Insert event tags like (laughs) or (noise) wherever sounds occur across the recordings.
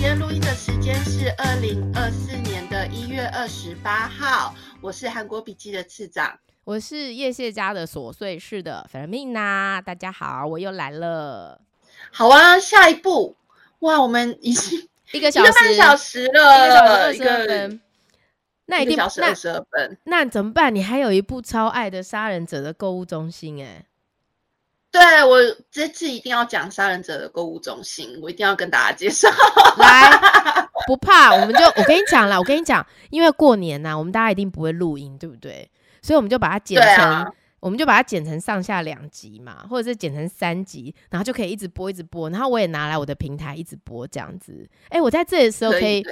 今天录音的时间是二零二四年的一月二十八号，我是韩国笔记的次长，我是叶谢家的琐碎事的粉命呐，大家好，我又来了。好啊，下一步，哇，我们已经一个小时半小时了，一个小时二十二分，那一定小时二十二分，那怎么办？你还有一部超爱的杀人者的购物中心，哎。对我这次一定要讲杀人者的购物中心，我一定要跟大家介绍。(laughs) 来，不怕，我们就我跟你讲了，我跟你讲，因为过年呐，我们大家一定不会录音，对不对？所以我们就把它剪成，我们就把它剪成上下两集嘛，或者是剪成三集，然后就可以一直播一直播，然后我也拿来我的平台一直播这样子。哎，我在这里的时候可以。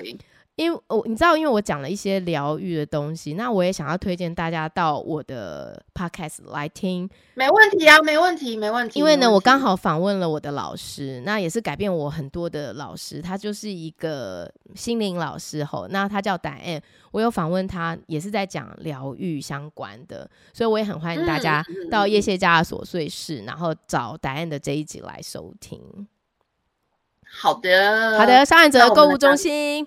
因为我你知道，因为我讲了一些疗愈的东西，那我也想要推荐大家到我的 podcast 来听。没问题啊，没问题，没问题。因为呢，我刚好访问了我的老师，那也是改变我很多的老师，他就是一个心灵老师吼。那他叫 Diane，我有访问他，也是在讲疗愈相关的，所以我也很欢迎大家到叶谢家的琐碎事，然后找 Diane 的这一集来收听。好的，好的，上岸者购物中心。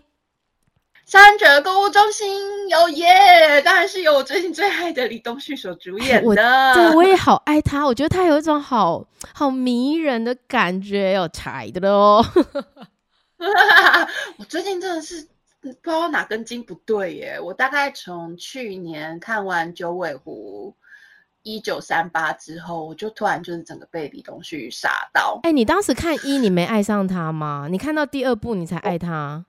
三折购物中心有耶，当然是由我最近最爱的李东旭所主演的。对，我也好爱他，我觉得他有一种好好迷人的感觉，有才的喽。(laughs) 我最近真的是不知道哪根筋不对耶，我大概从去年看完《九尾狐》一九三八之后，我就突然就是整个被李东旭杀到。哎，你当时看一，你没爱上他吗？你看到第二部你才爱他。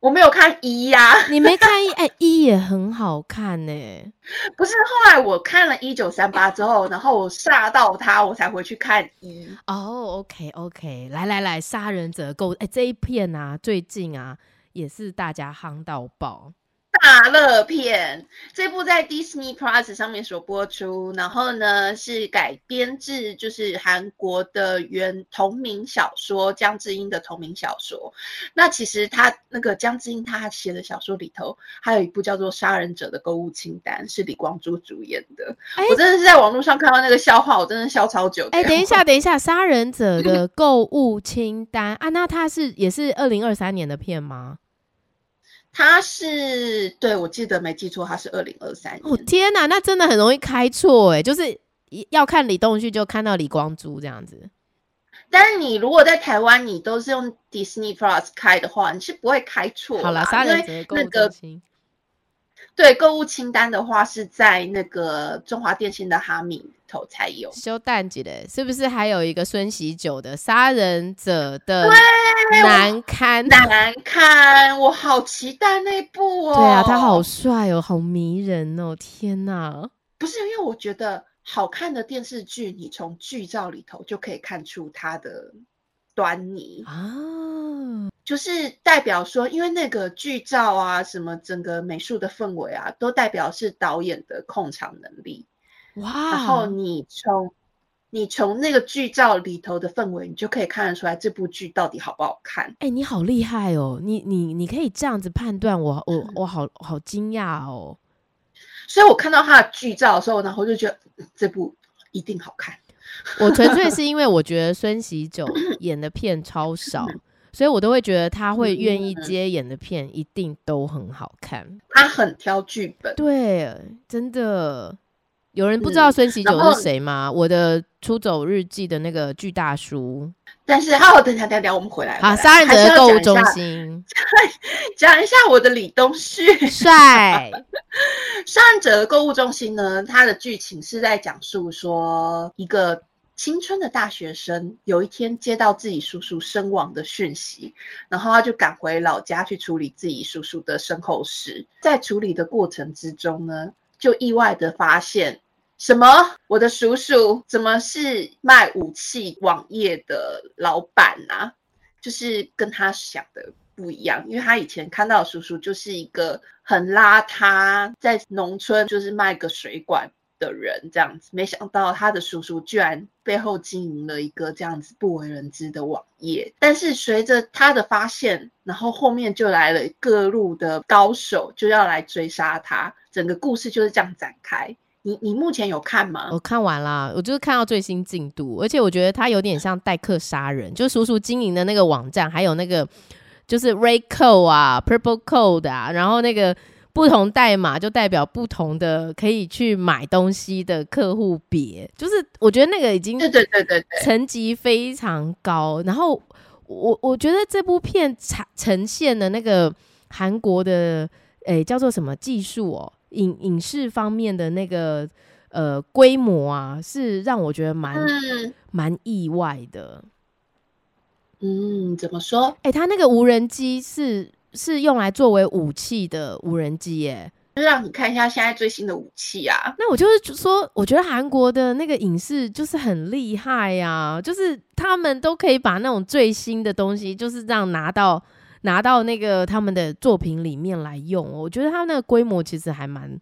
我没有看一呀，你没看一？哎，一也很好看呢。(laughs) 不是，后来我看了一九三八之后，然后我吓到他，我才回去看一。哦，OK，OK，来来来，杀人者够哎，这一片啊，最近啊，也是大家夯到爆。大乐片这部在 Disney Plus 上面所播出，然后呢是改编自就是韩国的原同名小说姜智英的同名小说。那其实他那个姜智英他写的小说里头，还有一部叫做《杀人者的购物清单》，是李光洙主演的。我真的是在网络上看到那个笑话，我真的笑超久。哎，等一下，等一下，《杀人者的购物清单》啊，那他是也是二零二三年的片吗？他是对我记得没记错，他是二零二三年。哦天哪，那真的很容易开错哎，就是要看李栋旭就看到李光洙这样子。但是你如果在台湾，你都是用 Disney Plus 开的话，你是不会开错。好了，杀人者购物清对购物清单的话，是在那个中华电信的哈米。头才有修蛋姐的，是不是还有一个孙喜九的杀人者的难堪难堪？我好期待那部哦！对啊，他好帅哦，好迷人哦！天哪，不是因为我觉得好看的电视剧，你从剧照里头就可以看出他的端倪啊，就是代表说，因为那个剧照啊，什么整个美术的氛围啊，都代表是导演的控场能力。哇！然后你从你从那个剧照里头的氛围，你就可以看得出来这部剧到底好不好看。哎，你好厉害哦！你你你可以这样子判断我，我我好好惊讶哦。所以我看到他的剧照的时候，然后就觉得这部一定好看。(laughs) 我纯粹是因为我觉得孙喜九演的片超少，(laughs) 所以我都会觉得他会愿意接演的片一定都很好看。他很挑剧本，对，真的。有人不知道孙喜九是谁吗？我的出走日记的那个巨大叔。但是，好，等下，等下，我们回来。好，杀人者的购物中心。(laughs) 讲一下我的李东旭，帅。杀人者的购物中心呢？它的剧情是在讲述说，一个青春的大学生有一天接到自己叔叔身亡的讯息，然后他就赶回老家去处理自己叔叔的身后事。在处理的过程之中呢，就意外的发现。什么？我的叔叔怎么是卖武器网页的老板啊？就是跟他想的不一样，因为他以前看到叔叔就是一个很邋遢，在农村就是卖个水管的人这样子。没想到他的叔叔居然背后经营了一个这样子不为人知的网页。但是随着他的发现，然后后面就来了各路的高手，就要来追杀他。整个故事就是这样展开。你你目前有看吗？我看完了，我就是看到最新进度，而且我觉得它有点像代客杀人，就叔叔经营的那个网站，还有那个就是 Red Code 啊，Purple Code 啊，然后那个不同代码就代表不同的可以去买东西的客户别，就是我觉得那个已经对对对对对，层级非常高。然后我我觉得这部片呈呈现的那个韩国的诶叫做什么技术哦，影影视方面的那个呃规模啊，是让我觉得蛮蛮意外的。嗯，怎么说？哎，他那个无人机是是用来作为武器的无人机，耶，就让你看一下现在最新的武器啊。那我就是说，我觉得韩国的那个影视就是很厉害呀，就是他们都可以把那种最新的东西，就是这样拿到拿到那个他们的作品里面来用。我觉得他那个规模其实还蛮。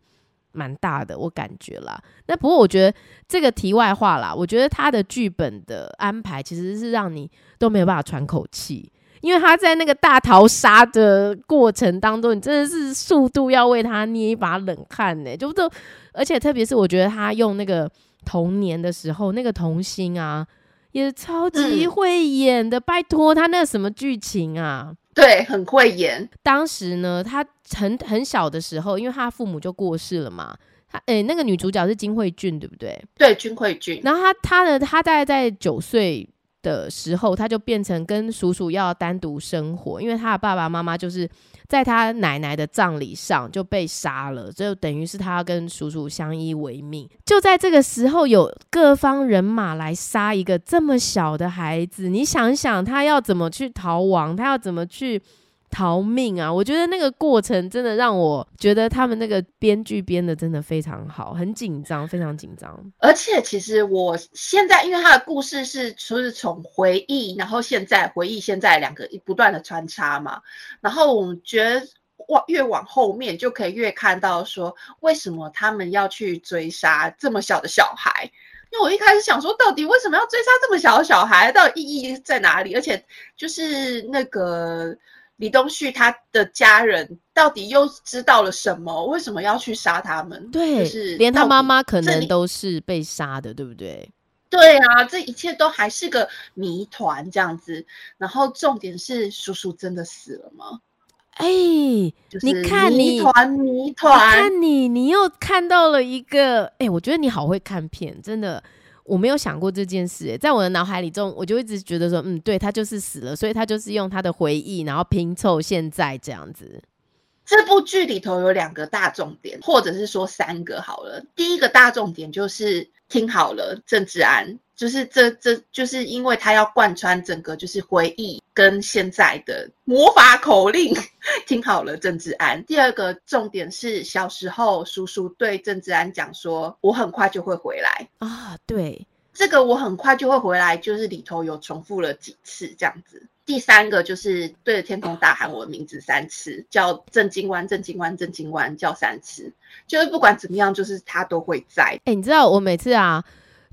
蛮大的，我感觉啦。那不过我觉得这个题外话啦，我觉得他的剧本的安排其实是让你都没有办法喘口气，因为他在那个大逃杀的过程当中，你真的是速度要为他捏一把冷汗呢。就都，而且特别是我觉得他用那个童年的时候那个童星啊，也超级会演的。拜托他那什么剧情啊？对，很会演。当时呢，她很很小的时候，因为她父母就过世了嘛。她诶，那个女主角是金惠俊，对不对？对，金惠俊。然后她她呢，她大概在九岁。的时候，她就变成跟叔叔要单独生活，因为她的爸爸妈妈就是在他奶奶的葬礼上就被杀了，就等于是他跟叔叔相依为命。就在这个时候，有各方人马来杀一个这么小的孩子，你想想，他要怎么去逃亡？他要怎么去？逃命啊！我觉得那个过程真的让我觉得他们那个编剧编的真的非常好，很紧张，非常紧张。而且其实我现在，因为他的故事是就是从回忆，然后现在回忆，现在两个不断的穿插嘛。然后我们觉得往越往后面就可以越看到说，为什么他们要去追杀这么小的小孩？因为我一开始想说，到底为什么要追杀这么小的小孩？到底意义在哪里？而且就是那个。李东旭他的家人到底又知道了什么？为什么要去杀他们？对，是连他妈妈可能都是被杀的，对不对？对啊，这一切都还是个谜团这样子。然后重点是，叔叔真的死了吗？哎，你看你谜团谜团，看你你又看到了一个，哎，我觉得你好会看片，真的。我没有想过这件事，在我的脑海里中，我就一直觉得说，嗯，对他就是死了，所以他就是用他的回忆，然后拼凑现在这样子。这部剧里头有两个大重点，或者是说三个好了。第一个大重点就是听好了，郑志安。就是这这就是因为他要贯穿整个就是回忆跟现在的魔法口令，(laughs) 听好了，郑治安。第二个重点是小时候叔叔对郑治安讲说：“我很快就会回来啊。”对，这个我很快就会回来，就是里头有重复了几次这样子。第三个就是对着天空大喊我的名字三次，叫郑金湾，郑金湾，郑金湾，叫三次，就是不管怎么样，就是他都会在。哎，你知道我每次啊。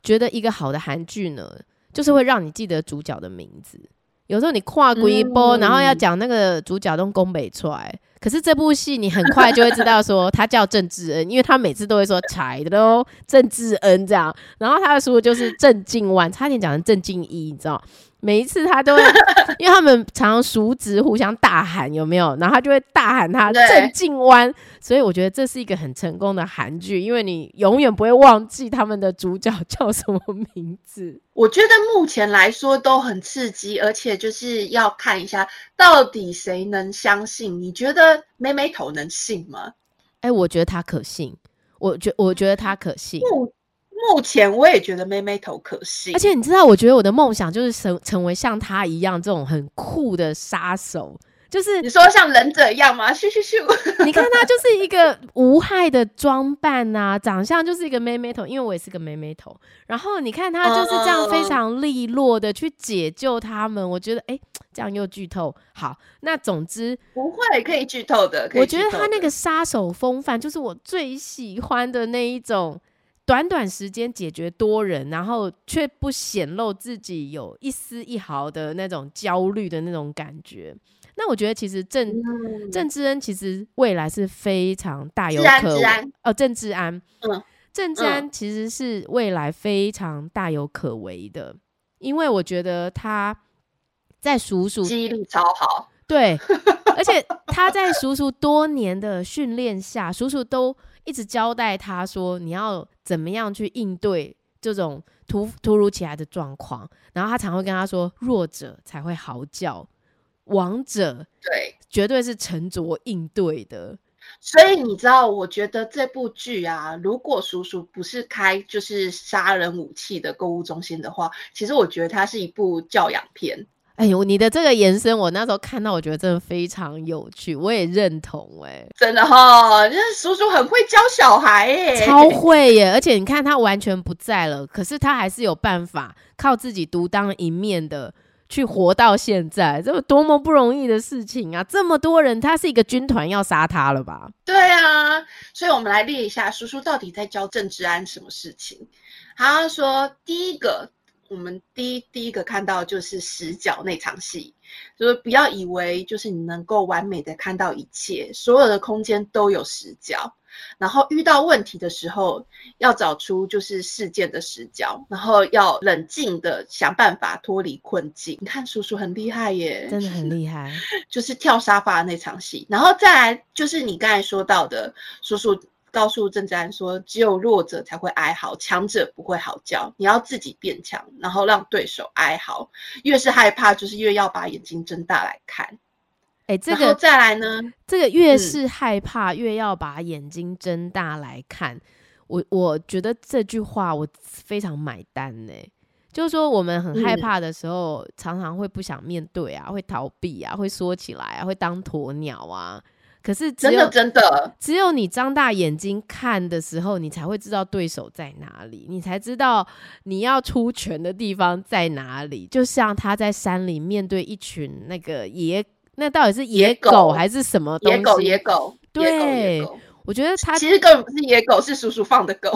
觉得一个好的韩剧呢，就是会让你记得主角的名字。有时候你跨过一波，然后要讲那个主角都宫北出来，可是这部戏你很快就会知道说他叫郑智恩，因为他每次都会说柴的喽，郑智恩这样。然后他的书就是郑敬万，差点讲成郑敬一，你知道。每一次他都会，(laughs) 因为他们常常熟职互相大喊有没有，然后他就会大喊他郑静湾，所以我觉得这是一个很成功的韩剧，因为你永远不会忘记他们的主角叫什么名字。我觉得目前来说都很刺激，而且就是要看一下到底谁能相信？你觉得妹妹头能信吗？哎，我觉得他可信，我觉我觉得他可信。目前我也觉得妹妹头可惜，而且你知道，我觉得我的梦想就是成成为像他一样这种很酷的杀手。就是你说像忍者一样吗？咻咻咻！你看他就是一个无害的装扮呐，长相就是一个妹妹头，因为我也是个妹妹头。然后你看他就是这样非常利落的去解救他们。我觉得哎，这样又剧透。好，那总之不会可以剧透的。我觉得他那个杀手风范就是我最喜欢的那一种。短短时间解决多人，然后却不显露自己有一丝一毫的那种焦虑的那种感觉。那我觉得其实郑郑智恩其实未来是非常大有可为。哦，郑智安，嗯，郑智安其实是未来非常大有可为的，因为我觉得他在叔叔记忆力超好。对，(laughs) 而且他在叔叔多年的训练下，叔叔都一直交代他说，你要怎么样去应对这种突突如其来的状况。然后他常会跟他说，弱者才会嚎叫，王者对，绝对是沉着应对的。所以你知道，我觉得这部剧啊，如果叔叔不是开就是杀人武器的购物中心的话，其实我觉得它是一部教养片。哎呦，你的这个延伸，我那时候看到，我觉得真的非常有趣，我也认同。哎，真的哈，就是叔叔很会教小孩，哎，超会耶！而且你看他完全不在了，可是他还是有办法靠自己独当一面的。去活到现在，这多么不容易的事情啊！这么多人，他是一个军团要杀他了吧？对啊，所以我们来列一下，叔叔到底在教郑治安什么事情？他说，第一个，我们第一第一个看到就是死角那场戏，就是不要以为就是你能够完美的看到一切，所有的空间都有死角。然后遇到问题的时候，要找出就是事件的死角，然后要冷静的想办法脱离困境。你看叔叔很厉害耶，真的很厉害，(laughs) 就是跳沙发那场戏。然后再来就是你刚才说到的，叔叔告诉郑志安说，只有弱者才会哀嚎，强者不会嚎叫。你要自己变强，然后让对手哀嚎。越是害怕，就是越要把眼睛睁大来看。哎，这个再来呢？这个越是害怕，越要把眼睛睁大来看。我我觉得这句话我非常买单呢。就是说，我们很害怕的时候，常常会不想面对啊，会逃避啊，会缩起来啊，会当鸵鸟啊。可是真的真的，只有你张大眼睛看的时候，你才会知道对手在哪里，你才知道你要出拳的地方在哪里。就像他在山里面对一群那个野。那到底是野狗还是什么东西？野狗，野狗。对，我觉得他其实根本不是野狗，是叔叔放的狗。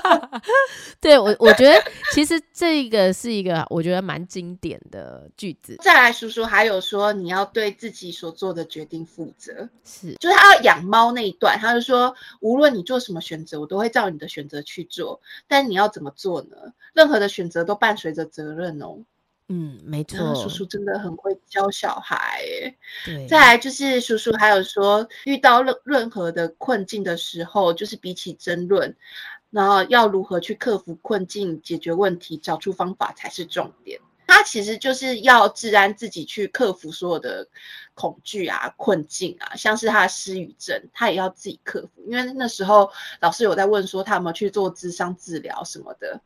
(laughs) 对我，我觉得其实这个是一个我觉得蛮经典的句子。再来，叔叔还有说你要对自己所做的决定负责，是，就是他要养猫那一段，他就说无论你做什么选择，我都会照你的选择去做，但你要怎么做呢？任何的选择都伴随着责任哦。嗯，没错，叔叔真的很会教小孩。对，再来就是叔叔还有说，遇到任任何的困境的时候，就是比起争论，然后要如何去克服困境、解决问题、找出方法才是重点。他其实就是要自然自己去克服所有的恐惧啊、困境啊，像是他的失语症，他也要自己克服。因为那时候老师有在问说，他有没有去做智商治疗什么的。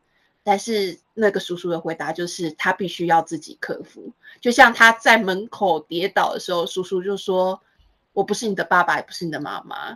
但是那个叔叔的回答就是他必须要自己克服，就像他在门口跌倒的时候，叔叔就说：“我不是你的爸爸，也不是你的妈妈，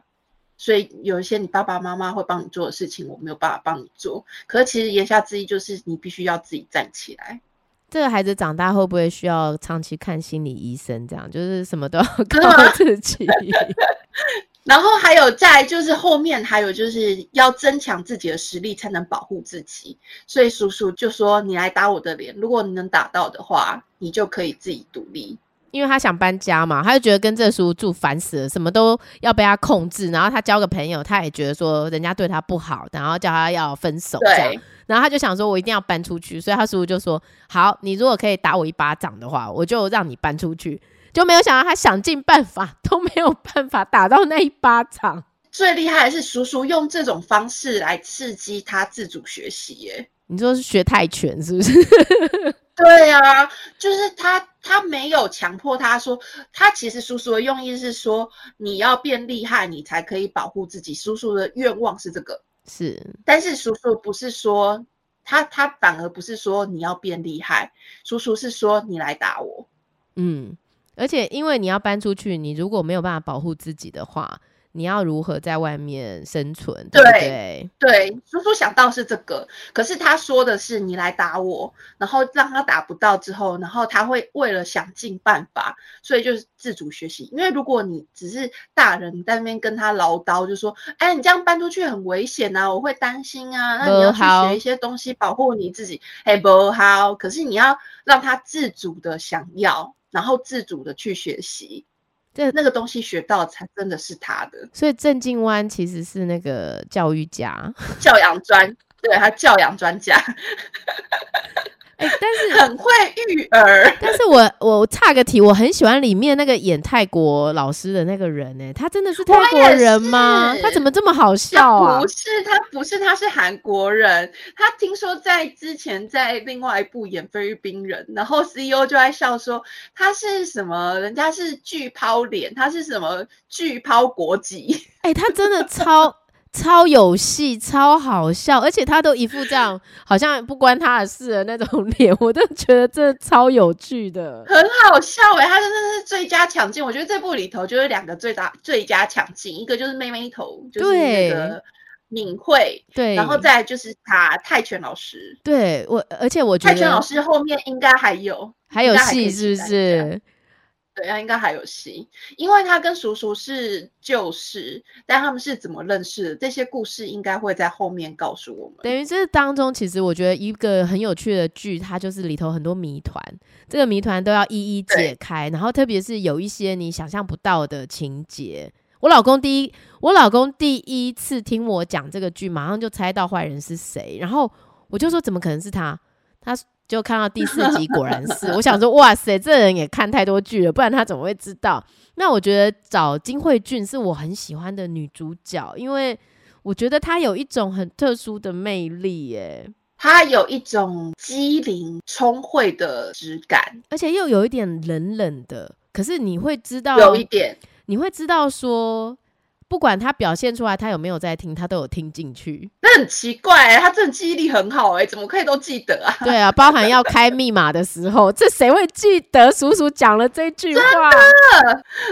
所以有一些你爸爸妈妈会帮你做的事情，我没有办法帮你做。可是其实言下之意就是你必须要自己站起来。这个孩子长大会不会需要长期看心理医生？这样就是什么都要靠自己。(laughs) 然后还有在就是后面还有就是要增强自己的实力才能保护自己，所以叔叔就说你来打我的脸，如果你能打到的话，你就可以自己独立。因为他想搬家嘛，他就觉得跟这叔叔住烦死了，什么都要被他控制。然后他交个朋友，他也觉得说人家对他不好，然后叫他要分手这样。然后他就想说，我一定要搬出去，所以他叔叔就说：好，你如果可以打我一巴掌的话，我就让你搬出去。就没有想到他想尽办法都没有办法打到那一巴掌。最厉害的是叔叔用这种方式来刺激他自主学习。耶，你说是学泰拳是不是？(laughs) 对啊，就是他他没有强迫他说，他其实叔叔的用意是说你要变厉害，你才可以保护自己。叔叔的愿望是这个，是。但是叔叔不是说他他反而不是说你要变厉害，叔叔是说你来打我。嗯。而且，因为你要搬出去，你如果没有办法保护自己的话，你要如何在外面生存？对不对？对，叔叔想到是这个，可是他说的是你来打我，然后让他打不到之后，然后他会为了想尽办法，所以就是自主学习。因为如果你只是大人在那边跟他唠叨，就说：“哎，你这样搬出去很危险啊，我会担心啊。”那你要去学一些东西保护你自己，哎，不好。可是你要让他自主的想要。然后自主的去学习，这那个东西学到才真的是他的。所以郑静湾其实是那个教育家、教养专，对他教养专家。(laughs) 哎，但是很会育儿。(laughs) 但是我我差个题，我很喜欢里面那个演泰国老师的那个人，哎，他真的是泰国人吗？他怎么这么好笑啊？不是，他不是，他是韩国人。他听说在之前在另外一部演菲律宾人，然后 CEO 就在笑说他是什么？人家是巨抛脸，他是什么巨抛国籍？哎，他真的超。超有戏，超好笑，而且他都一副这样，好像不关他的事的那种脸，(laughs) 我都觉得这超有趣的，很好笑哎，他真的是最佳抢镜。我觉得这部里头就是两个最大最佳抢镜，一个就是妹妹头，就是那个敏慧，对，然后再就是他泰拳老师，对我，而且我觉得泰拳老师后面应该还有还有戏，是不是？对啊，应该还有戏，因为他跟叔叔是旧识，但他们是怎么认识的？这些故事应该会在后面告诉我们。等于这当中，其实我觉得一个很有趣的剧，它就是里头很多谜团，这个谜团都要一一解开。然后特别是有一些你想象不到的情节。我老公第一，我老公第一次听我讲这个剧，马上就猜到坏人是谁。然后我就说，怎么可能是他？他。就看到第四集，果然是。(laughs) 我想说，哇塞，这人也看太多剧了，不然他怎么会知道？那我觉得找金惠俊是我很喜欢的女主角，因为我觉得她有一种很特殊的魅力，耶，她有一种机灵聪慧的质感，而且又有一点冷冷的。可是你会知道，有一点，你会知道说。不管他表现出来，他有没有在听，他都有听进去。那很奇怪，他真的记忆力很好哎，怎么可以都记得啊？对啊，包含要开密码的时候，这谁会记得叔叔讲了这句话？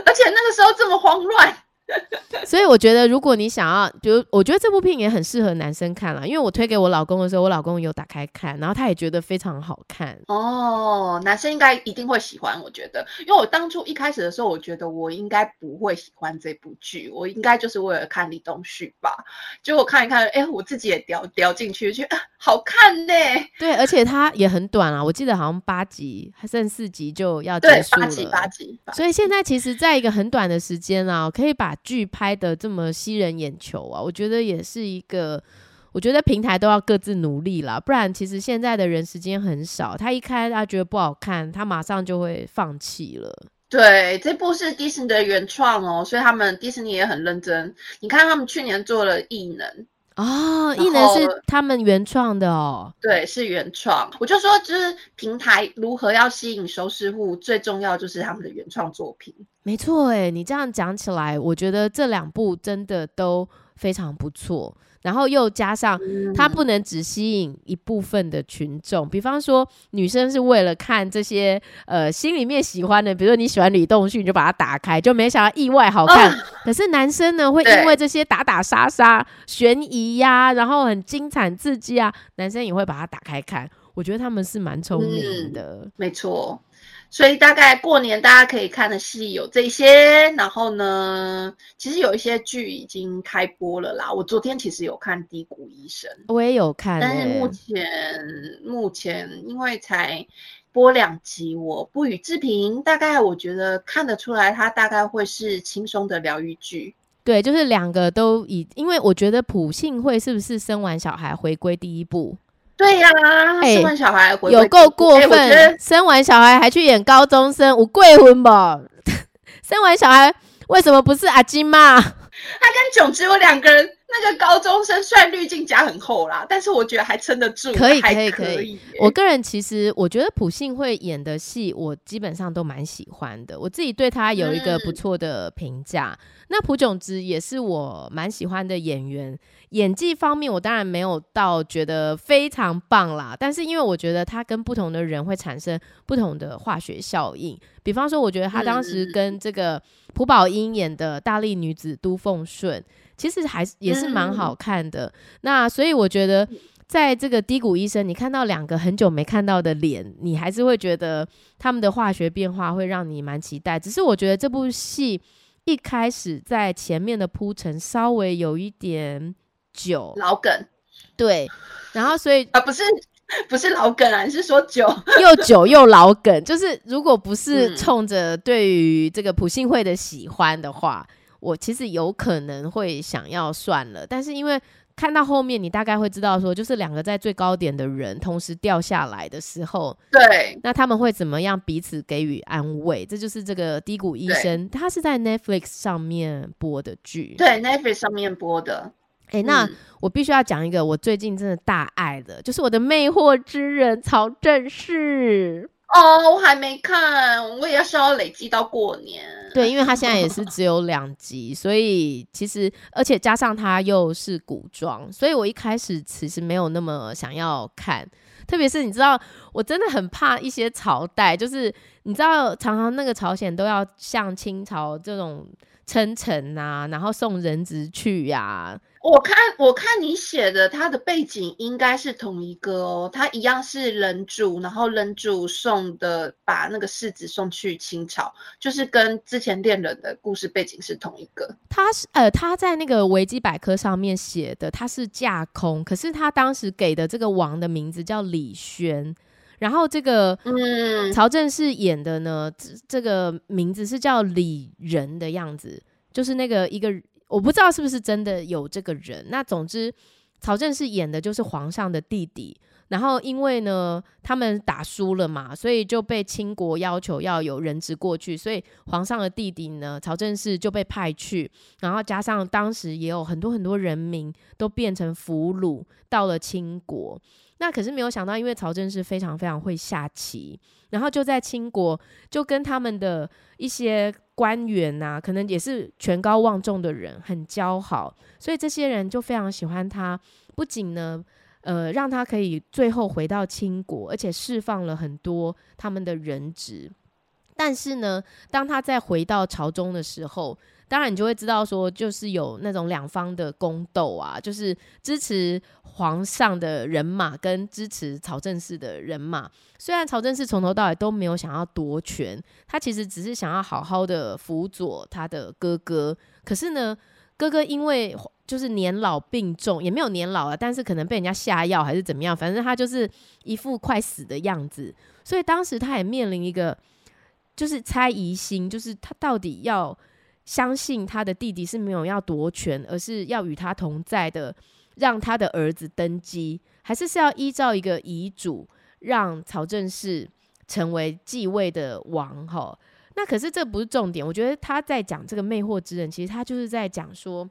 而且那个时候这么慌乱。(laughs) 所以我觉得，如果你想要，比如我觉得这部片也很适合男生看了，因为我推给我老公的时候，我老公有打开看，然后他也觉得非常好看。哦，男生应该一定会喜欢，我觉得，因为我当初一开始的时候，我觉得我应该不会喜欢这部剧，我应该就是为了看李东旭吧。结果看一看，哎，我自己也掉掉进去，觉得好看呢。对，而且它也很短啊，我记得好像八集，还剩四集就要结束了。八集，八集。所以现在其实在一个很短的时间啊，可以把。剧拍的这么吸人眼球啊，我觉得也是一个，我觉得平台都要各自努力啦，不然其实现在的人时间很少，他一开他觉得不好看，他马上就会放弃了。对，这部是迪士尼的原创哦，所以他们迪士尼也很认真。你看他们去年做了异能。哦，艺能是他们原创的哦。对，是原创。我就说，就是平台如何要吸引收视户，最重要就是他们的原创作品。没错，哎，你这样讲起来，我觉得这两部真的都非常不错。然后又加上，它不能只吸引一部分的群众，比方说女生是为了看这些呃心里面喜欢的，比如说你喜欢吕洞旭，你就把它打开，就没想到意外好看。可是男生呢，会因为这些打打杀杀、悬疑呀，然后很精彩刺激啊，男生也会把它打开看。我觉得他们是蛮聪明的，没错。所以大概过年大家可以看的戏有这些，然后呢，其实有一些剧已经开播了啦。我昨天其实有看《低谷医生》，我也有看，但是目前目前因为才播两集，我不予置评。大概我觉得看得出来，它大概会是轻松的疗愈剧。对，就是两个都已，因为我觉得普信会是不是生完小孩回归第一部？对呀，生完小孩有够过分，生完小孩还去演高中生，我贵婚吧？(laughs) 生完小孩为什么不是阿金妈？他跟囧只有两个人。那个高中生虽然滤镜夹很厚啦，但是我觉得还撑得住，可以可以可以。我个人其实我觉得朴信惠演的戏，我基本上都蛮喜欢的，我自己对她有一个不错的评价。那朴炯植也是我蛮喜欢的演员，演技方面我当然没有到觉得非常棒啦，但是因为我觉得他跟不同的人会产生不同的化学效应，比方说我觉得他当时跟这个朴宝英演的大力女子都奉顺。其实还是也是蛮好看的，那所以我觉得，在这个低谷医生，你看到两个很久没看到的脸，你还是会觉得他们的化学变化会让你蛮期待。只是我觉得这部戏一开始在前面的铺陈稍微有一点久，老梗，对，然后所以啊不是不是老梗啊，是说久又久又老梗，就是如果不是冲着对于这个普信会的喜欢的话。我其实有可能会想要算了，但是因为看到后面，你大概会知道说，就是两个在最高点的人同时掉下来的时候，对，那他们会怎么样彼此给予安慰？这就是这个低谷医生，他是在 Netflix 上面播的剧，对，Netflix 上面播的。哎，那我必须要讲一个我最近真的大爱的，就是我的魅惑之人曹正奭。哦，我还没看，我也要需要累积到过年。对，因为他现在也是只有两集，所以其实而且加上他又是古装，所以我一开始其实没有那么想要看。特别是你知道，我真的很怕一些朝代，就是你知道，常常那个朝鲜都要像清朝这种称臣啊，然后送人质去呀。我看，我看你写的，他的背景应该是同一个哦，他一样是人主，然后人主送的，把那个世子送去清朝，就是跟之前恋人的故事背景是同一个。他是呃，他在那个维基百科上面写的，他是架空，可是他当时给的这个王的名字叫李轩，然后这个嗯，曹正是演的呢，这这个名字是叫李仁的样子，就是那个一个。我不知道是不是真的有这个人。那总之，曹正是演的就是皇上的弟弟。然后因为呢，他们打输了嘛，所以就被清国要求要有人质过去。所以皇上的弟弟呢，曹正奭就被派去。然后加上当时也有很多很多人民都变成俘虏到了清国。那可是没有想到，因为曹正奭非常非常会下棋，然后就在清国就跟他们的一些。官员呐，可能也是权高望重的人，很交好，所以这些人就非常喜欢他。不仅呢，呃，让他可以最后回到清国，而且释放了很多他们的人质。但是呢，当他再回到朝中的时候，当然，你就会知道说，就是有那种两方的宫斗啊，就是支持皇上的人马跟支持曹政事的人马。虽然曹政事从头到尾都没有想要夺权，他其实只是想要好好的辅佐他的哥哥。可是呢，哥哥因为就是年老病重，也没有年老了，但是可能被人家下药还是怎么样，反正他就是一副快死的样子。所以当时他也面临一个就是猜疑心，就是他到底要。相信他的弟弟是没有要夺权，而是要与他同在的，让他的儿子登基，还是是要依照一个遗嘱，让曹正奭成为继位的王？哈，那可是这不是重点。我觉得他在讲这个魅惑之人，其实他就是在讲说，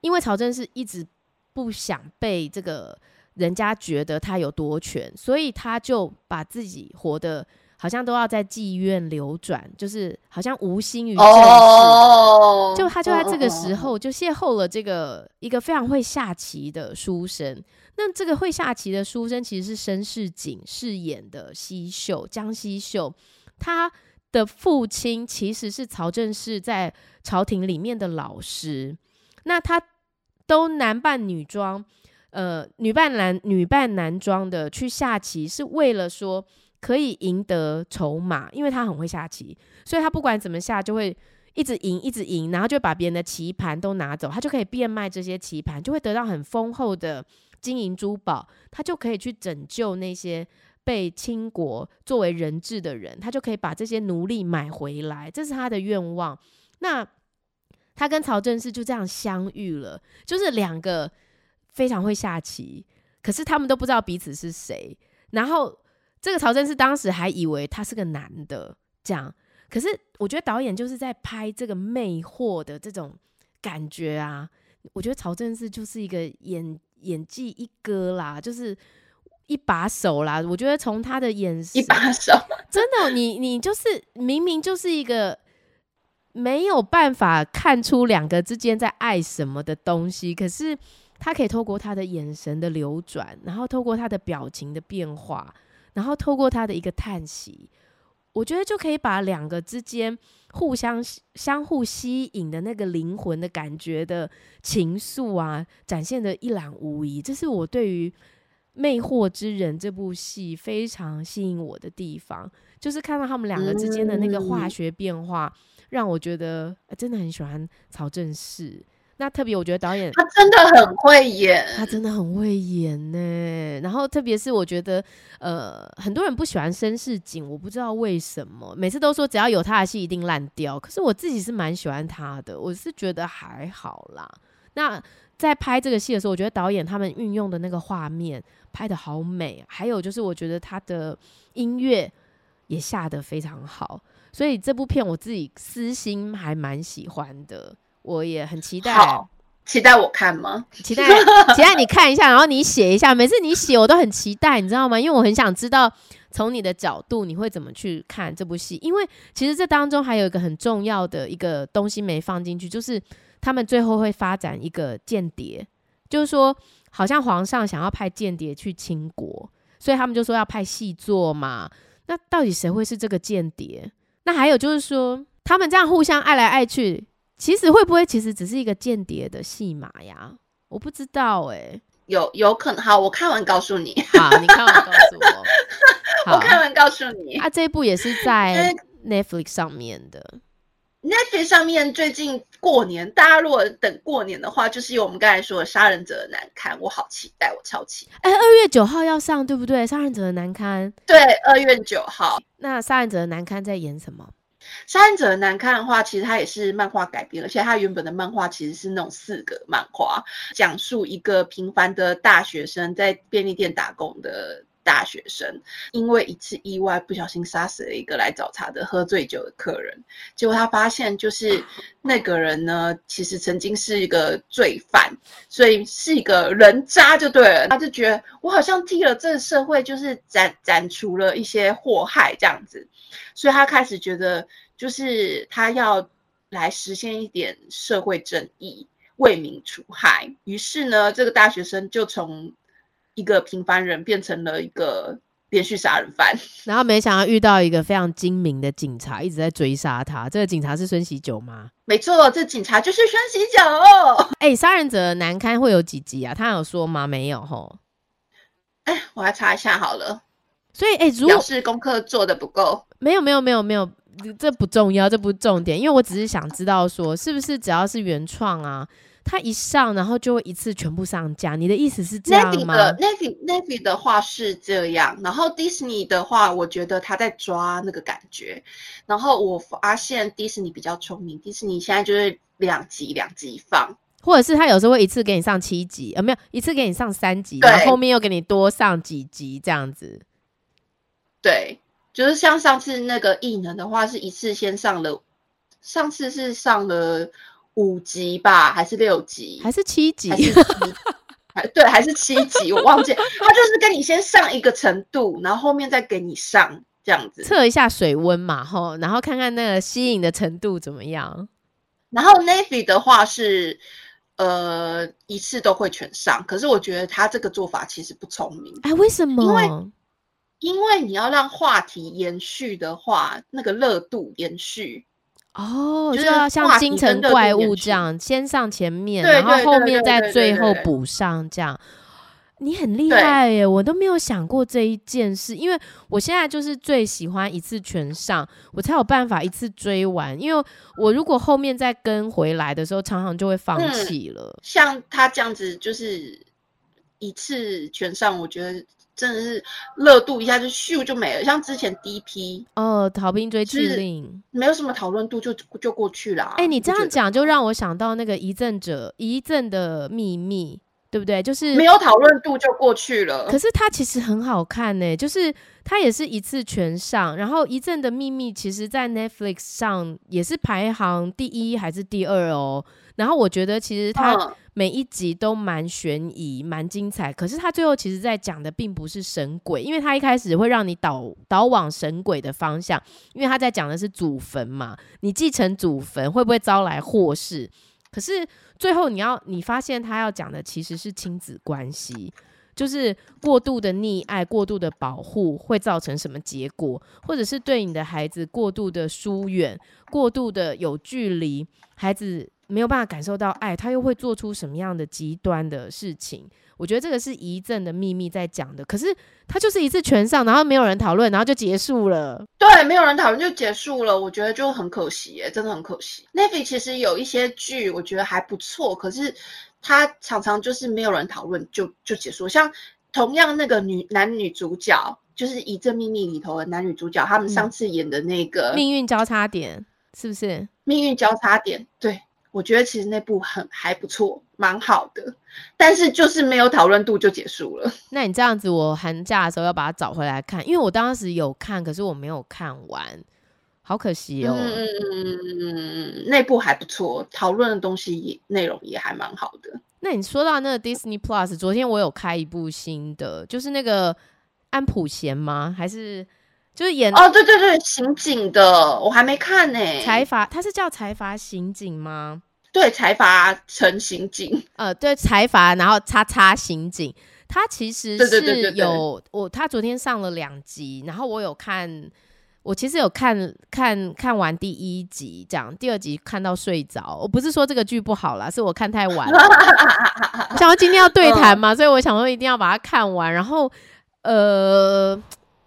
因为曹正奭一直不想被这个人家觉得他有夺权，所以他就把自己活得。好像都要在妓院流转，就是好像无心于政事。就他就在这个时候就邂逅了这个一个非常会下棋的书生。那这个会下棋的书生其实是申世景饰演的西秀江西秀，他的父亲其实是曹正奭在朝廷里面的老师。那他都男扮女装，呃，女扮男女扮男装的去下棋，是为了说。可以赢得筹码，因为他很会下棋，所以他不管怎么下就会一直赢，一直赢，然后就把别人的棋盘都拿走，他就可以变卖这些棋盘，就会得到很丰厚的金银珠宝，他就可以去拯救那些被清国作为人质的人，他就可以把这些奴隶买回来，这是他的愿望。那他跟曹正奭就这样相遇了，就是两个非常会下棋，可是他们都不知道彼此是谁，然后。这个曹真是当时还以为他是个男的，这样。可是我觉得导演就是在拍这个魅惑的这种感觉啊。我觉得曹真是就是一个演演技一哥啦，就是一把手啦。我觉得从他的眼神，一把手，(laughs) 真的，你你就是明明就是一个没有办法看出两个之间在爱什么的东西，可是他可以透过他的眼神的流转，然后透过他的表情的变化。然后透过他的一个叹息，我觉得就可以把两个之间互相相互吸引的那个灵魂的感觉的情愫啊，展现的一览无遗。这是我对于《魅惑之人》这部戏非常吸引我的地方，就是看到他们两个之间的那个化学变化，让我觉得真的很喜欢曹正奭。那特别，我觉得导演他真的很会演，他真的很会演呢。然后，特别是我觉得，呃，很多人不喜欢申世景，我不知道为什么，每次都说只要有他的戏一定烂掉。可是我自己是蛮喜欢他的，我是觉得还好啦。那在拍这个戏的时候，我觉得导演他们运用的那个画面拍的好美，还有就是我觉得他的音乐也下得非常好，所以这部片我自己私心还蛮喜欢的，我也很期待。期待我看吗？期待 (laughs) 期待你看一下，然后你写一下。每次你写，我都很期待，你知道吗？因为我很想知道从你的角度，你会怎么去看这部戏。因为其实这当中还有一个很重要的一个东西没放进去，就是他们最后会发展一个间谍，就是说好像皇上想要派间谍去清国，所以他们就说要派细作嘛。那到底谁会是这个间谍？那还有就是说，他们这样互相爱来爱去。其实会不会其实只是一个间谍的戏码呀？我不知道哎，有有可能。好，我看完告诉你。好，你看完告诉我。(laughs) 我看完告诉你。啊，这部也是在 Netflix 上面的。Netflix 上面最近过年，大家如果等过年的话，就是有我们刚才说的《杀人者的难堪》，我好期待，我超期待。哎，二月九号要上，对不对？《杀人者的难堪》。对，二月九号。那《杀人者的难堪》在演什么？杀人者难看的话，其实它也是漫画改编，而且它原本的漫画其实是那种四格漫画，讲述一个平凡的大学生在便利店打工的大学生，因为一次意外不小心杀死了一个来找茬的喝醉酒的客人，结果他发现就是那个人呢，其实曾经是一个罪犯，所以是一个人渣就对了，他就觉得我好像替了这个社会就是斩斩除了一些祸害这样子，所以他开始觉得。就是他要来实现一点社会正义，为民除害。于是呢，这个大学生就从一个平凡人变成了一个连续杀人犯。然后没想到遇到一个非常精明的警察，一直在追杀他。这个警察是孙喜九吗？没错，这警察就是孙喜九。哎，杀人者难堪会有几集啊？他有说吗？没有吼。哎，我来查一下好了。所以，哎，如果是功课做的不够，没有，没有，没有，没有。这不重要，这不重点，因为我只是想知道说，是不是只要是原创啊，它一上，然后就会一次全部上架？你的意思是这样吗？Navy Navy 的话是这样，然后 Disney 的话，我觉得他在抓那个感觉，然后我发现 Disney 比较聪明，Disney 现在就是两集两集放，或者是他有时候会一次给你上七集，呃，没有一次给你上三集，然后后面又给你多上几集这样子，对。就是像上次那个异能的话，是一次先上了，上次是上了五集吧，还是六集，还是七集？(laughs) 还对，还是七集，我忘记。他就是跟你先上一个程度，然后后面再给你上这样子，测一下水温嘛，吼，然后看看那个吸引的程度怎么样。然后 Navy 的话是，呃，一次都会全上，可是我觉得他这个做法其实不聪明。哎，为什么？因为。因为你要让话题延续的话，那个热度延续哦，就是要像京城怪物这样，先上前面，然后后面再最后补上这样。你很厉害耶，我都没有想过这一件事，因为我现在就是最喜欢一次全上，我才有办法一次追完。因为我如果后面再跟回来的时候，常常就会放弃了。像他这样子，就是一次全上，我觉得。真的是热度一下就咻就没了，像之前第一批哦，逃兵追缉令没有什么讨论度就就过去了。哎，你这样讲就让我想到那个一阵者一阵的秘密，对不对？就是没有讨论度就过去了。可是它其实很好看呢，就是它也是一次全上，然后一阵的秘密其实在 Netflix 上也是排行第一还是第二哦。然后我觉得其实它。每一集都蛮悬疑、蛮精彩，可是它最后其实在讲的并不是神鬼，因为它一开始会让你导导往神鬼的方向，因为他在讲的是祖坟嘛，你继承祖坟会不会招来祸事？可是最后你要你发现他要讲的其实是亲子关系，就是过度的溺爱、过度的保护会造成什么结果，或者是对你的孩子过度的疏远、过度的有距离，孩子。没有办法感受到爱，他又会做出什么样的极端的事情？我觉得这个是遗症的秘密在讲的。可是他就是一次全上，然后没有人讨论，然后就结束了。对，没有人讨论就结束了。我觉得就很可惜，耶，真的很可惜。n a v y 其实有一些剧，我觉得还不错，可是他常常就是没有人讨论就就结束。像同样那个女男女主角，就是《一阵秘密》里头的男女主角，他们上次演的那个命运交叉点，是不是？命运交叉点，对。我觉得其实那部很还不错，蛮好的，但是就是没有讨论度就结束了。那你这样子，我寒假的时候要把它找回来看，因为我当时有看，可是我没有看完，好可惜哦。嗯嗯嗯，那部还不错，讨论的东西也内容也还蛮好的。那你说到那个 Disney Plus，昨天我有开一部新的，就是那个安普贤吗？还是？就是演哦，对对对，刑警的我还没看呢。财阀，他是叫财阀刑警吗？对，财阀陈刑警。呃，对，财阀，然后叉叉刑警，他其实是有我，他昨天上了两集，然后我有看，我其实有看看看完第一集，这样第二集看到睡着。我不是说这个剧不好啦，是我看太晚了。(laughs) 想要今天要对谈嘛，所以我想说一定要把它看完，然后呃。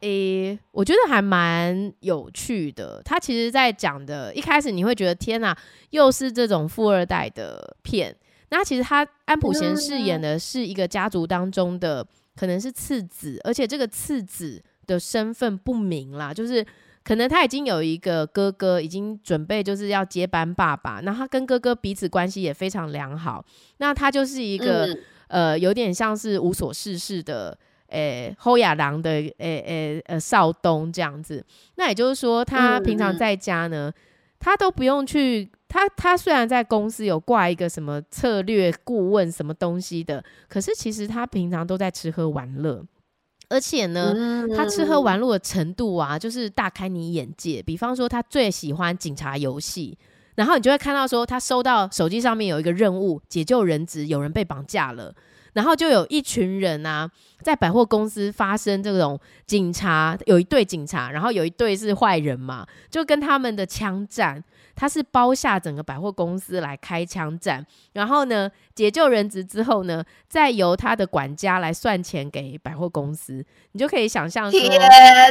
诶，我觉得还蛮有趣的。他其实，在讲的一开始，你会觉得天哪，又是这种富二代的片。那其实他安普贤饰演的是一个家族当中的，可能是次子，而且这个次子的身份不明啦，就是可能他已经有一个哥哥，已经准备就是要接班爸爸。那他跟哥哥彼此关系也非常良好。那他就是一个呃，有点像是无所事事的。诶，侯亚郎的诶诶呃少东这样子，那也就是说，他平常在家呢，他都不用去。他他虽然在公司有挂一个什么策略顾问什么东西的，可是其实他平常都在吃喝玩乐，而且呢，他吃喝玩乐的程度啊，就是大开你眼界。比方说，他最喜欢警察游戏，然后你就会看到说，他收到手机上面有一个任务，解救人质，有人被绑架了。然后就有一群人啊，在百货公司发生这种警察有一队警察，然后有一队是坏人嘛，就跟他们的枪战。他是包下整个百货公司来开枪战，然后呢，解救人质之后呢，再由他的管家来算钱给百货公司。你就可以想象，天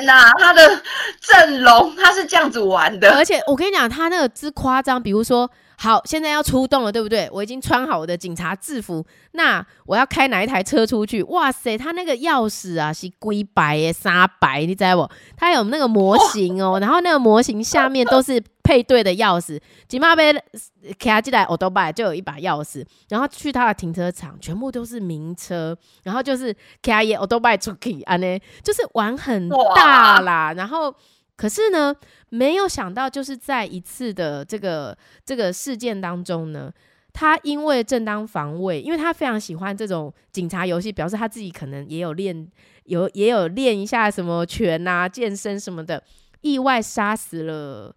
哪，他的阵容他是这样子玩的，而且我跟你讲，他那个之夸张，比如说。好，现在要出动了，对不对？我已经穿好我的警察制服，那我要开哪一台车出去？哇塞，他那个钥匙啊是龟白耶，沙白，你知道不？他有那个模型哦，然后那个模型下面都是配对的钥匙，起码被开进来，我都拜就有一把钥匙，然后去他的停车场，全部都是名车，然后就是开耶，我都拜出去，安呢，就是玩很大啦，然后。可是呢，没有想到，就是在一次的这个这个事件当中呢，他因为正当防卫，因为他非常喜欢这种警察游戏，表示他自己可能也有练，有也有练一下什么拳啊、健身什么的，意外杀死了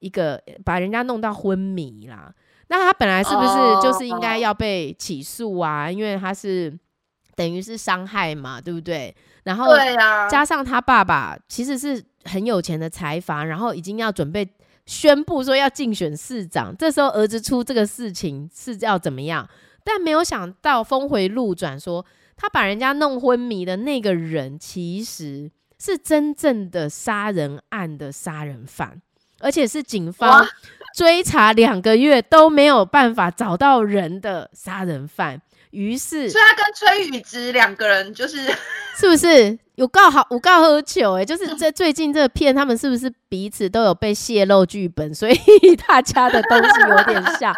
一个，把人家弄到昏迷啦。那他本来是不是就是应该要被起诉啊？因为他是等于是伤害嘛，对不对？然后加上他爸爸其实是。很有钱的财阀，然后已经要准备宣布说要竞选市长。这时候儿子出这个事情是要怎么样？但没有想到峰回路转，说他把人家弄昏迷的那个人，其实是真正的杀人案的杀人犯，而且是警方追查两个月都没有办法找到人的杀人犯。于是，所以他跟崔宇植两个人就是，(laughs) 是不是有告好，有告喝酒？哎，就是这 (laughs) 最近这片，他们是不是彼此都有被泄露剧本？所以 (laughs) 大家的东西有点像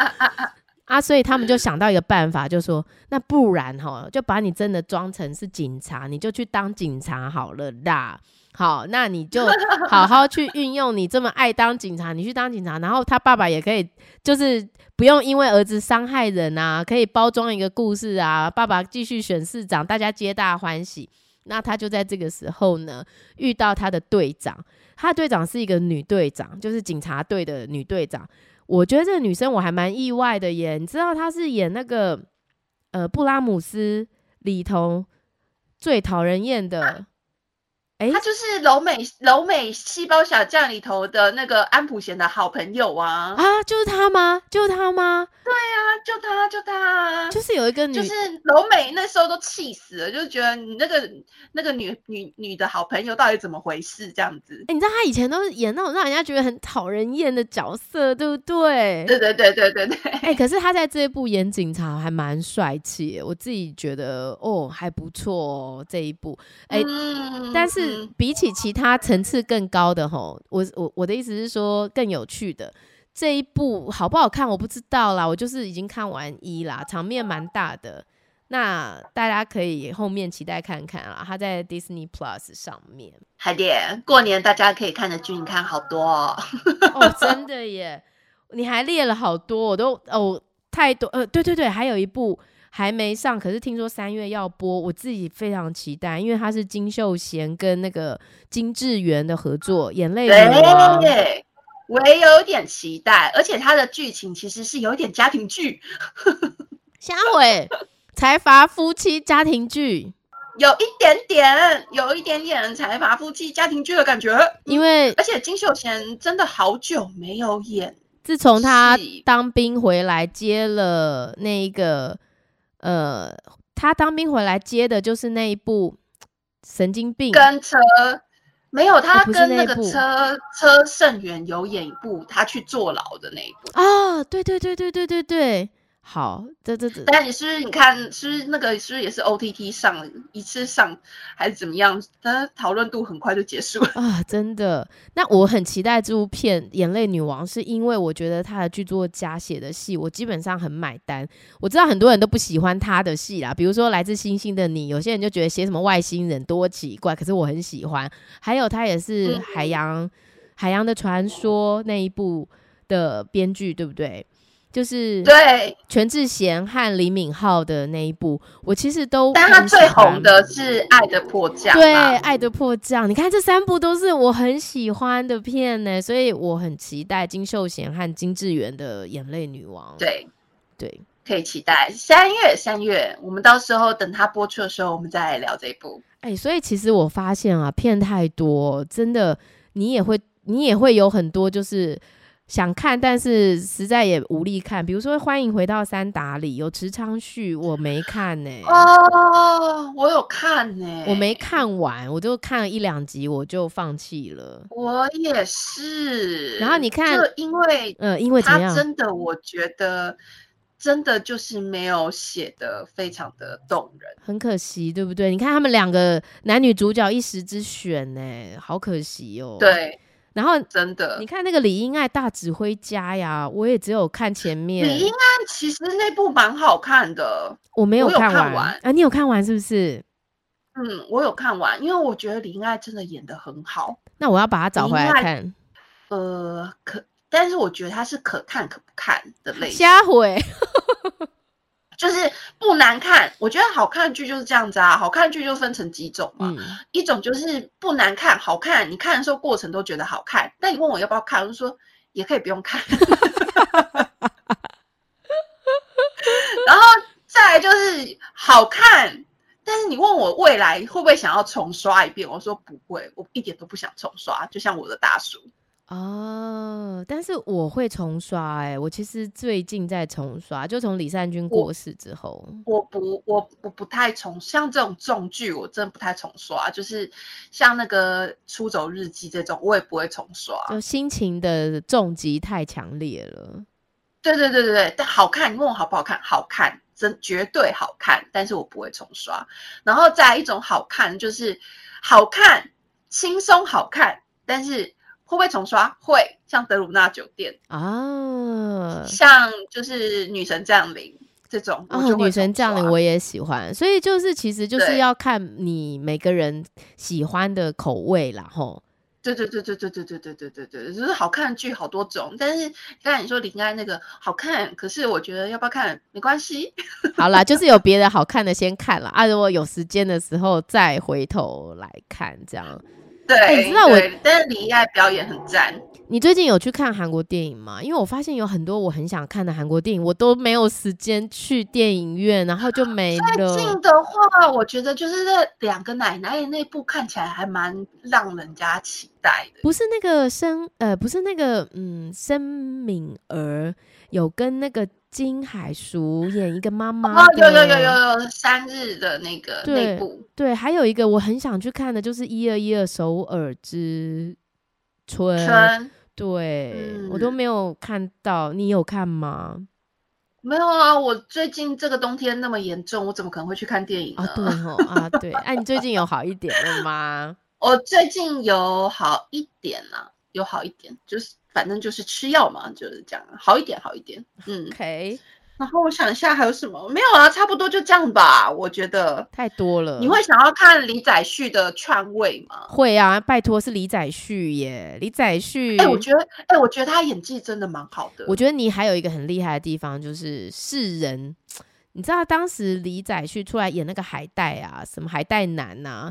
啊，所以他们就想到一个办法，就说那不然哈，就把你真的装成是警察，你就去当警察好了啦。好，那你就好好去运用你这么爱当警察，你去当警察，然后他爸爸也可以，就是不用因为儿子伤害人啊，可以包装一个故事啊，爸爸继续选市长，大家皆大欢喜。那他就在这个时候呢，遇到他的队长，他队长是一个女队长，就是警察队的女队长。我觉得这个女生我还蛮意外的耶，你知道她是演那个呃布拉姆斯里头最讨人厌的。他就是柔美柔美细胞小将里头的那个安普贤的好朋友啊啊，就是他吗？就是他吗？对啊，就他就他，就是有一个女，就是柔美那时候都气死了，就觉得你那个那个女女女的好朋友到底怎么回事这样子？哎，你知道他以前都是演那种让人家觉得很讨人厌的角色，对不对？对对对对对对。哎，可是他在这一部演警察还蛮帅气，我自己觉得哦还不错哦这一部。哎，但是。比起其他层次更高的吼，我我我的意思是说更有趣的这一部好不好看我不知道啦，我就是已经看完一啦，场面蛮大的。那大家可以后面期待看看啊，它在 Disney Plus 上面。海蝶，过年大家可以看的剧，你看好多哦。哦，真的耶！你还列了好多，我都哦太多。呃，对对对，还有一部还没上，可是听说三月要播，我自己非常期待，因为它是金秀贤跟那个金智媛的合作，《眼泪女王》。我也有点期待，而且它的剧情其实是有一点家庭剧。(laughs) 下回。财阀夫妻家庭剧，有一点点，有一点点财阀夫妻家庭剧的感觉。因为而且金秀贤真的好久没有演，自从他当兵回来接了那一个，呃，他当兵回来接的就是那一部神经病。跟车，没有他跟那个车车胜元有演一部，他去坐牢的那一部。啊，对对对对对对对。好，这这这，但你是你看，是那个是不是也是 O T T 上一次上还是怎么样？它讨论度很快就结束了啊！真的，那我很期待这部片《眼泪女王》，是因为我觉得他的剧作家写的戏，我基本上很买单。我知道很多人都不喜欢他的戏啦，比如说《来自星星的你》，有些人就觉得写什么外星人多奇怪，可是我很喜欢。还有他也是《海洋海洋的传说》那一部的编剧，对不对？就是对全智贤和李敏镐的那一部，我其实都，但他最红的是《爱的迫降》。对，《爱的迫降》，你看这三部都是我很喜欢的片呢，所以我很期待金秀贤和金智媛的《眼泪女王》。对，对，可以期待三月，三月，我们到时候等他播出的时候，我们再来聊这一部。哎，所以其实我发现啊，片太多，真的，你也会，你也会有很多就是。想看，但是实在也无力看。比如说，欢迎回到三打里有池昌旭，我没看呢。哦，我有看呢，我没看完，我就看了一两集，我就放弃了。我也是。然后你看，因为呃，因为他真的，我觉得真的就是没有写的非常的动人，很可惜，对不对？你看他们两个男女主角一时之选呢，好可惜哦。对。然后真的，你看那个李英爱大指挥家呀，我也只有看前面。李英爱其实那部蛮好看的，我没有看完啊，你有看完是不是？嗯，我有看完，因为我觉得李英爱真的演的很好。那我要把它找回来看。呃，可，但是我觉得它是可看可不看的类型。瞎回。就是不难看，我觉得好看剧就是这样子啊。好看剧就分成几种嘛，一种就是不难看，好看，你看的时候过程都觉得好看。但你问我要不要看，我就说也可以不用看。(laughs) 然后再来就是好看，但是你问我未来会不会想要重刷一遍，我说不会，我一点都不想重刷。就像我的大叔。哦，但是我会重刷哎，我其实最近在重刷，就从李善均过世之后，我不，我我不太重，像这种重剧，我真的不太重刷，就是像那个《出走日记》这种，我也不会重刷，就心情的重击太强烈了。对对对对对，但好看，你问我好不好看？好看，真绝对好看，但是我不会重刷。然后再一种好看，就是好看，轻松好看，但是。会不会重刷？会，像德鲁纳酒店啊，像就是女神降临这种哦，女神降临我也喜欢，所以就是其实就是要看你每个人喜欢的口味啦，吼。对对对对对对对对对对对，就是好看的剧好多种，但是刚才你说林安那个好看，可是我觉得要不要看没关系。好啦，就是有别的好看的先看了啊，如果有时间的时候再回头来看这样。对，你知道我，但是李爱表演很赞。你最近有去看韩国电影吗？因为我发现有很多我很想看的韩国电影，我都没有时间去电影院，然后就没了。最近的话，我觉得就是这两个奶奶的那部看起来还蛮让人家期待的。不是那个申，呃，不是那个，嗯，申敏儿有跟那个。金海淑演一个妈妈哦，有有有有有三日的那个那部，对，还有一个我很想去看的，就是一二一二首尔之春，春对我都没有看到，你有看吗？没有啊，我最近这个冬天那么严重，我怎么可能会去看电影啊？对哦，啊对，哎，(laughs) 你最近有好一点了吗？我最近有好一点啊。有好一点，就是反正就是吃药嘛，就是这样，好一点，好一点。嗯，OK。然后我想一下还有什么？没有啊，差不多就这样吧。我觉得太多了。你会想要看李宰旭的串位吗？会啊，拜托是李宰旭耶，李宰旭。哎，我觉得，哎，我觉得他演技真的蛮好的。我觉得你还有一个很厉害的地方，就是世人，你知道当时李宰旭出来演那个海带啊，什么海带男呐，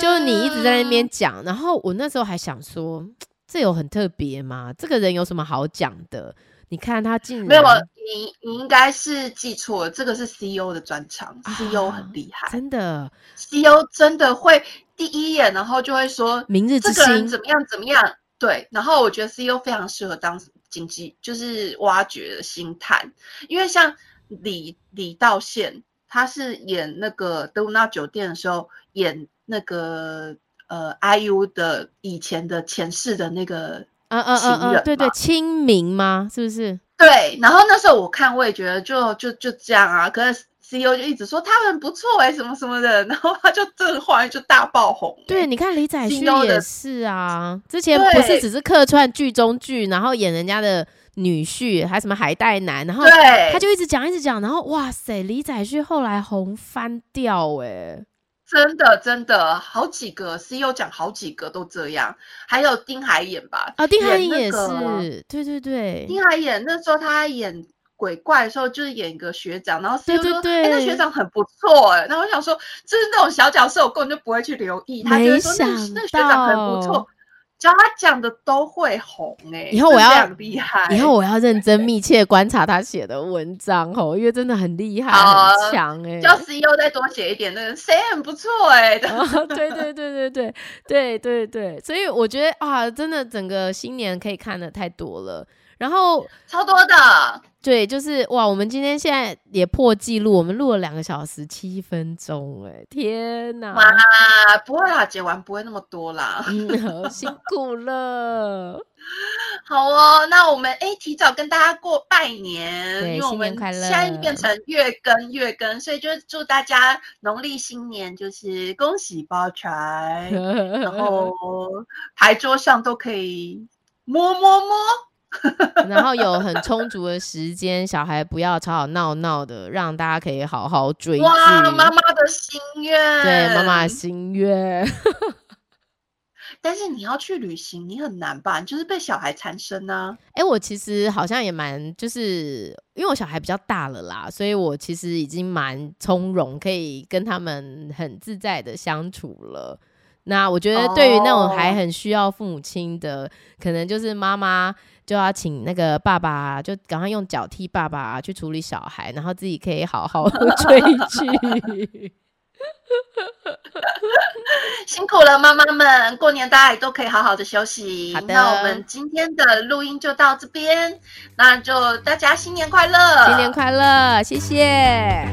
就是你一直在那边讲，然后我那时候还想说，这有很特别吗？这个人有什么好讲的？你看他竟然没有，你你应该是记错了，这个是 CEO 的专场，CEO 很厉害，真的，CEO 真的会第一眼，然后就会说明日之星怎么样怎么样，对，然后我觉得 CEO 非常适合当经济，就是挖掘星探，因为像李李道宪，他是演那个德鲁纳酒店的时候，演那个呃 IU 的以前的前世的那个。嗯嗯嗯嗯，对对，清明吗？是不是？对。然后那时候我看，我也觉得就就就这样啊。可是 CEO 就一直说他们不错哎，什么什么的。(laughs) 然后他就这个话就大爆红。对，你看李宰旭也是啊，之前不是只是客串剧中剧，然后演人家的女婿，还什么海带男，然后他就一直讲一直讲，然后哇塞，李宰旭后来红翻掉哎。真的，真的，好几个 CEO 讲好几个都这样，还有丁海演吧？啊，丁海演也是，对对对，丁海演那时候他演鬼怪的时候，就是演一个学长，然后 CEO 说：“哎，那学长很不错。”哎，那我想说，就是那种小角色，我根本就不会去留意，他就是说那那学长很不错。只要他讲的都会红哎，以后我要厉害，以后我要认真密切观察他写的文章哦，因为真的很厉害，很强哎。叫 CEO 再多写一点，那个谁很不错哎。(laughs) 对对对对对对对对对，所以我觉得啊，真的整个新年可以看的太多了。然后超多的，对，就是哇，我们今天现在也破纪录，我们录了两个小时七分钟，哎，天哪！哇，不会啦，剪完不会那么多啦，嗯，辛苦了。(laughs) 好哦，那我们哎，提早跟大家过拜年，因为我们现在变成月更月更，所以就祝大家农历新年就是恭喜发财，(laughs) 然后牌桌上都可以摸摸摸。(laughs) 然后有很充足的时间，小孩不要吵吵闹闹的，让大家可以好好追剧。哇，妈妈的心愿，对，妈妈的心愿。但是你要去旅行，你很难吧？就是被小孩缠身呢。哎，我其实好像也蛮，就是因为我小孩比较大了啦，所以我其实已经蛮从容，可以跟他们很自在的相处了。那我觉得，对于那种还很需要父母亲的，可能就是妈妈。就要请那个爸爸，就赶快用脚踢爸爸去处理小孩，然后自己可以好好追剧。(laughs) 辛苦了，妈妈们，过年大家也都可以好好的休息。好的，那我们今天的录音就到这边，那就大家新年快乐，新年快乐，谢谢。